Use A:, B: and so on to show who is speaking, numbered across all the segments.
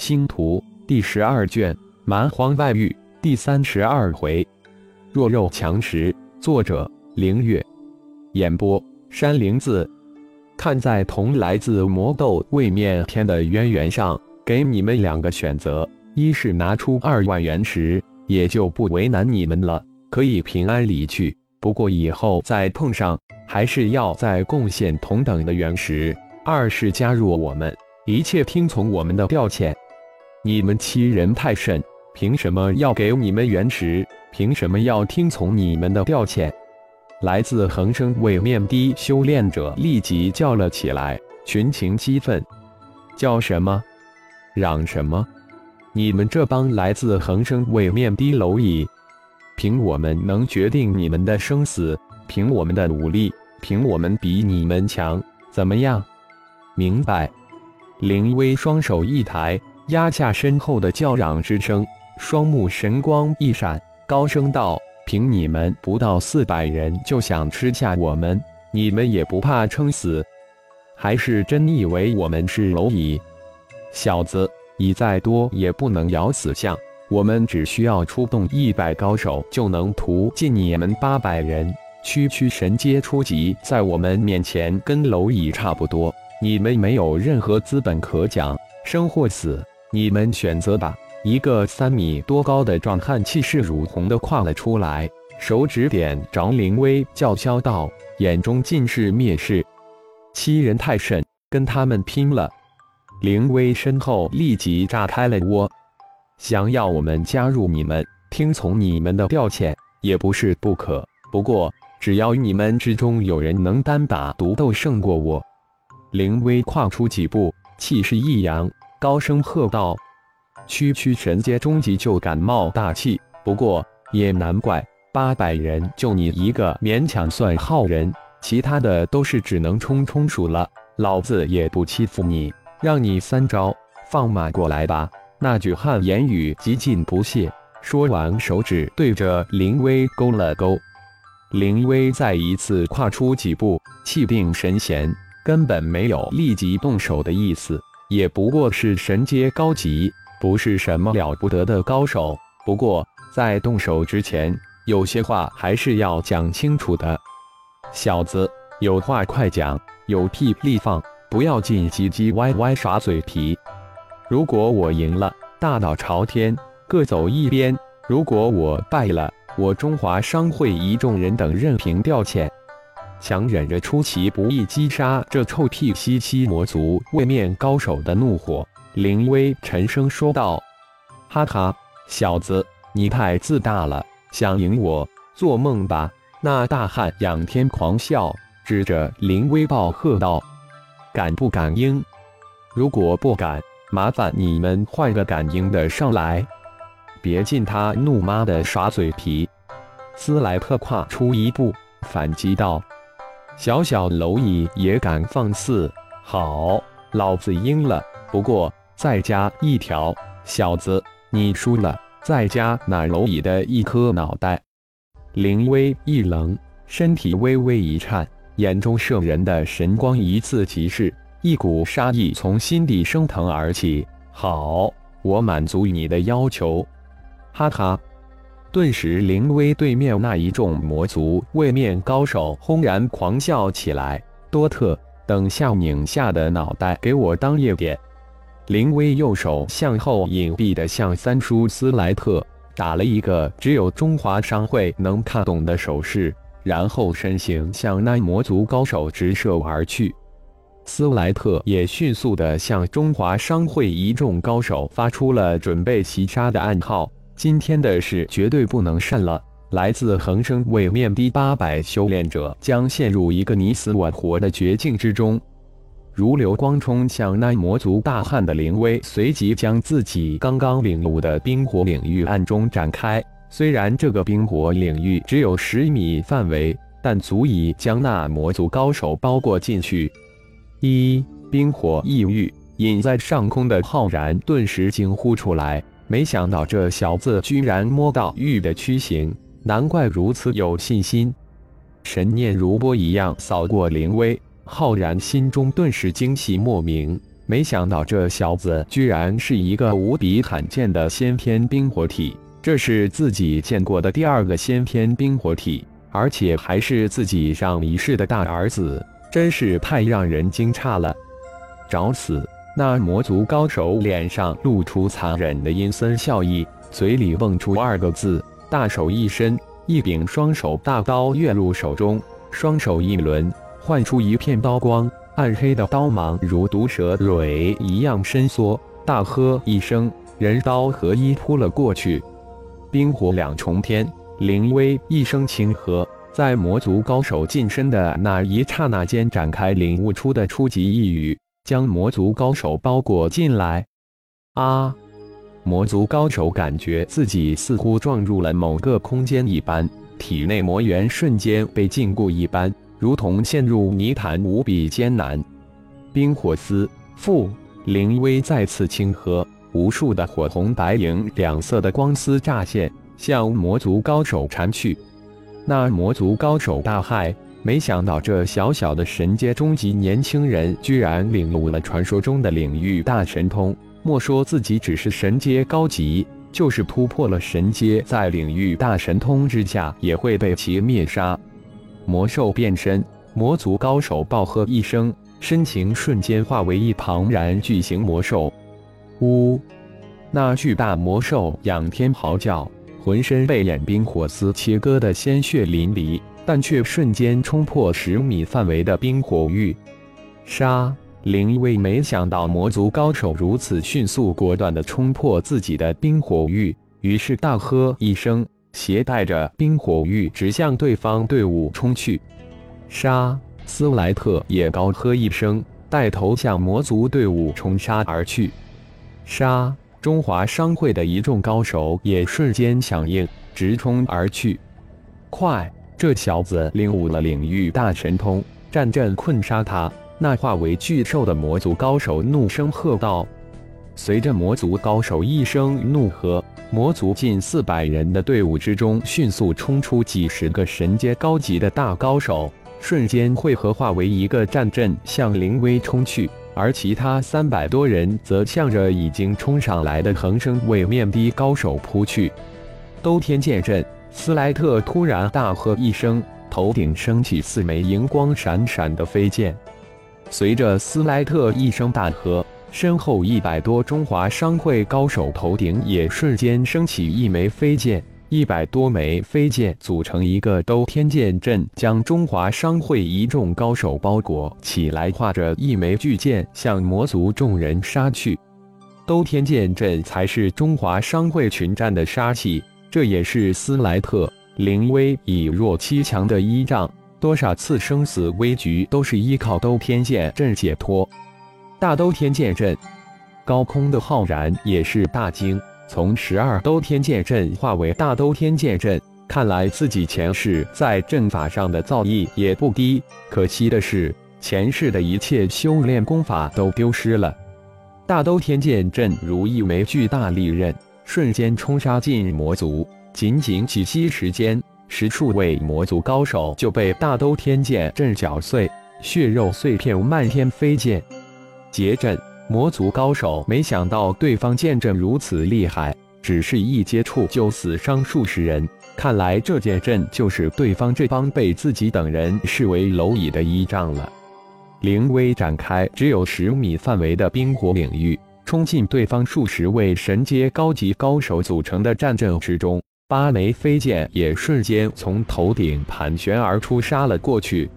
A: 星图第十二卷蛮荒外域第三十二回，弱肉强食。作者：凌月。演播：山灵子。看在同来自魔斗位面天的渊源上，给你们两个选择：一是拿出二万元石，也就不为难你们了，可以平安离去。不过以后再碰上，还是要再贡献同等的原石；二是加入我们，一切听从我们的调遣。你们欺人太甚！凭什么要给你们原石？凭什么要听从你们的调遣？来自恒生位面的修炼者立即叫了起来，群情激愤。叫什么？嚷什么？你们这帮来自恒生位面的蝼蚁！凭我们能决定你们的生死，凭我们的武力，凭我们比你们强，怎么样？明白？林威双手一抬。压下身后的叫嚷之声，双目神光一闪，高声道：“凭你们不到四百人就想吃下我们，你们也不怕撑死？还是真以为我们是蝼蚁？小子，蚁再多也不能咬死象。我们只需要出动一百高手，就能屠尽你们八百人。区区神阶初级，在我们面前跟蝼蚁差不多。你们没有任何资本可讲，生或死。”你们选择吧。一个三米多高的壮汉气势如虹的跨了出来，手指点着林威，叫嚣道：“眼中尽是蔑视，欺人太甚，跟他们拼了！”林威身后立即炸开了窝，想要我们加入你们，听从你们的调遣，也不是不可。不过，只要你们之中有人能单打独斗胜过我，林威跨出几步，气势一扬。高声喝道：“区区神阶中级就敢冒大气，不过也难怪，八百人就你一个勉强算好人，其他的都是只能冲冲数了。老子也不欺负你，让你三招，放马过来吧！”那句汉言语极尽不屑，说完手指对着林威勾了勾。林威再一次跨出几步，气定神闲，根本没有立即动手的意思。也不过是神阶高级，不是什么了不得的高手。不过在动手之前，有些话还是要讲清楚的。小子，有话快讲，有屁立放，不要净唧唧歪歪耍嘴皮。如果我赢了，大道朝天，各走一边；如果我败了，我中华商会一众人等任凭调遣。强忍着出其不意击杀这臭屁西西魔族位面高手的怒火，林威沉声说道：“哈哈，小子，你太自大了，想赢我，做梦吧！”那大汉仰天狂笑，指着林威暴喝道：“敢不敢应？如果不敢，麻烦你们换个敢应的上来，别进他怒妈的耍嘴皮！”斯莱特跨出一步，反击道。小小蝼蚁也敢放肆！好，老子赢了。不过再加一条，小子，你输了，再加那蝼蚁的一颗脑袋。林威一愣，身体微微一颤，眼中摄人的神光一次即逝，一股杀意从心底升腾而起。好，我满足你的要求。哈哈。顿时，灵威对面那一众魔族位面高手轰然狂笑起来。多特，等下拧下的脑袋给我当夜点！灵威右手向后隐蔽的向三叔斯莱特打了一个只有中华商会能看懂的手势，然后身形向那魔族高手直射而去。斯莱特也迅速的向中华商会一众高手发出了准备袭杀的暗号。今天的事绝对不能善了！来自恒生位面的八百修炼者将陷入一个你死我活的绝境之中。如流光冲向那魔族大汉的灵威，随即将自己刚刚领悟的冰火领域暗中展开。虽然这个冰火领域只有十米范围，但足以将那魔族高手包裹进去。一冰火异域，隐在上空的浩然顿时惊呼出来。没想到这小子居然摸到玉的躯形，难怪如此有信心。神念如波一样扫过灵威，浩然心中顿时惊喜莫名。没想到这小子居然是一个无比罕见的先天冰火体，这是自己见过的第二个先天冰火体，而且还是自己上一世的大儿子，真是太让人惊诧了！找死！那魔族高手脸上露出残忍的阴森笑意，嘴里蹦出二个字：大手一伸，一柄双手大刀跃入手中，双手一轮，唤出一片刀光。暗黑的刀芒如毒蛇蕊一样伸缩，大喝一声，人刀合一扑了过去。冰火两重天，灵威一声轻喝，在魔族高手近身的那一刹那间展开领悟出的初级一语，将魔族高手包裹进来。啊！魔族高手感觉自己似乎撞入了某个空间一般，体内魔元瞬间被禁锢一般。如同陷入泥潭，无比艰难。冰火丝复灵威再次轻喝，无数的火红、白银两色的光丝乍现，向魔族高手缠去。那魔族高手大骇，没想到这小小的神阶中级年轻人，居然领悟了传说中的领域大神通。莫说自己只是神阶高级，就是突破了神阶，在领域大神通之下，也会被其灭杀。魔兽变身，魔族高手暴喝一声，身形瞬间化为一庞然巨型魔兽。呜！那巨大魔兽仰天嚎叫，浑身被眼冰火丝切割的鲜血淋漓，但却瞬间冲破十米范围的冰火域。杀！灵威没想到魔族高手如此迅速果断地冲破自己的冰火域，于是大喝一声。携带着冰火玉直向对方队伍冲去，杀！斯莱特也高喝一声，带头向魔族队伍冲杀而去。杀！中华商会的一众高手也瞬间响应，直冲而去。快！这小子领悟了领域大神通，战阵困杀他！那化为巨兽的魔族高手怒声喝道。随着魔族高手一声怒喝。魔族近四百人的队伍之中，迅速冲出几十个神阶高级的大高手，瞬间汇合化为一个战阵，向灵威冲去。而其他三百多人则向着已经冲上来的恒生位面的高手扑去。兜天剑阵，斯莱特突然大喝一声，头顶升起四枚银光闪闪的飞剑。随着斯莱特一声大喝。身后一百多中华商会高手头顶也瞬间升起一枚飞剑，一百多枚飞剑组成一个兜天剑阵，将中华商会一众高手包裹起来，画着一枚巨剑向魔族众人杀去。兜天剑阵才是中华商会群战的杀器，这也是斯莱特、灵威以弱欺强的依仗，多少次生死危局都是依靠兜天剑阵解脱。大兜天剑阵，高空的浩然也是大惊。从十二兜天剑阵化为大兜天剑阵，看来自己前世在阵法上的造诣也不低。可惜的是，前世的一切修炼功法都丢失了。大兜天剑阵如一枚巨大利刃，瞬间冲杀进魔族。仅仅几息时间，十数位魔族高手就被大兜天剑阵搅碎，血肉碎片漫天飞溅。结阵，魔族高手没想到对方剑阵如此厉害，只是一接触就死伤数十人。看来这剑阵就是对方这帮被自己等人视为蝼蚁的依仗了。灵威展开只有十米范围的冰火领域，冲进对方数十位神阶高级高手组成的战阵之中。八枚飞剑也瞬间从头顶盘旋而出，杀了过去。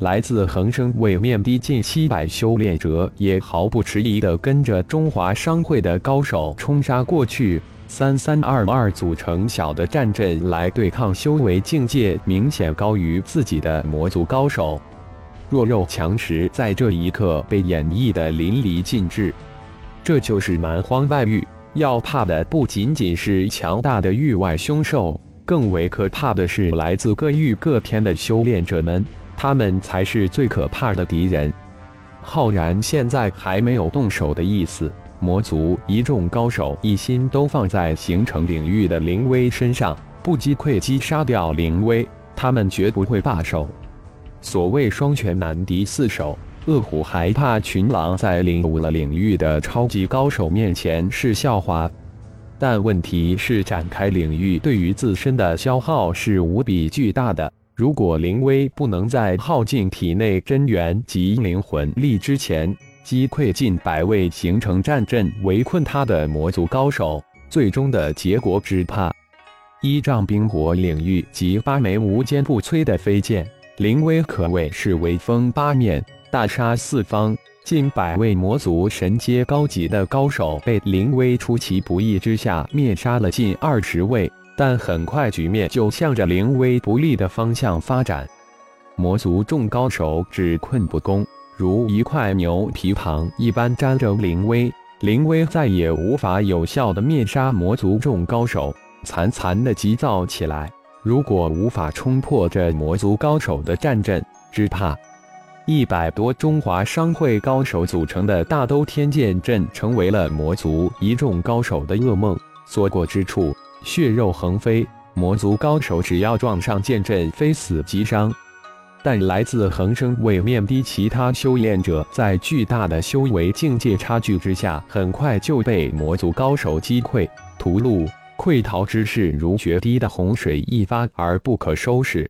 A: 来自恒生位面逼近七百修炼者也毫不迟疑地跟着中华商会的高手冲杀过去，三三二二组成小的战阵来对抗修为境界明显高于自己的魔族高手。弱肉强食在这一刻被演绎的淋漓尽致。这就是蛮荒外域，要怕的不仅仅是强大的域外凶兽，更为可怕的是来自各域各天的修炼者们。他们才是最可怕的敌人。浩然现在还没有动手的意思。魔族一众高手一心都放在形成领域的灵威身上，不击溃击杀掉灵威，他们绝不会罢手。所谓双拳难敌四手，恶虎还怕群狼在领悟了领域的超级高手面前是笑话？但问题是，展开领域对于自身的消耗是无比巨大的。如果灵威不能在耗尽体内真元及灵魂力之前击溃近百位形成战阵围困他的魔族高手，最终的结果只怕依仗冰火领域及八枚无坚不摧的飞剑，灵威可谓是威风八面，大杀四方。近百位魔族神阶高级的高手被灵威出其不意之下灭杀了近二十位，但很快局面就向着灵威不利的方向发展。魔族众高手只困不攻，如一块牛皮糖一般粘着灵威，灵威再也无法有效的灭杀魔族众高手，惨惨的急躁起来。如果无法冲破这魔族高手的战阵，只怕……一百多中华商会高手组成的大兜天剑阵，成为了魔族一众高手的噩梦。所过之处，血肉横飞。魔族高手只要撞上剑阵，非死即伤。但来自恒生位面的其他修炼者，在巨大的修为境界差距之下，很快就被魔族高手击溃。屠戮、溃逃之势如决堤的洪水一发而不可收拾。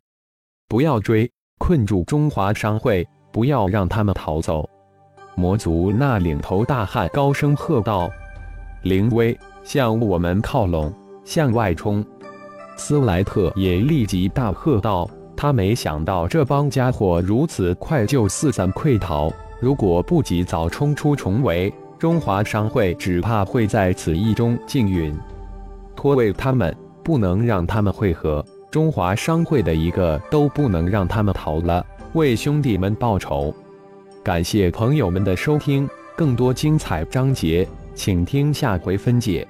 A: 不要追，困住中华商会！不要让他们逃走！魔族那领头大汉高声喝道：“灵威，向我们靠拢，向外冲！”斯莱特也立即大喝道：“他没想到这帮家伙如此快就四散溃逃，如果不及早冲出重围，中华商会只怕会在此役中静陨。拖位他们，不能让他们会合，中华商会的一个都不能让他们逃了。”为兄弟们报仇！感谢朋友们的收听，更多精彩章节，请听下回分解。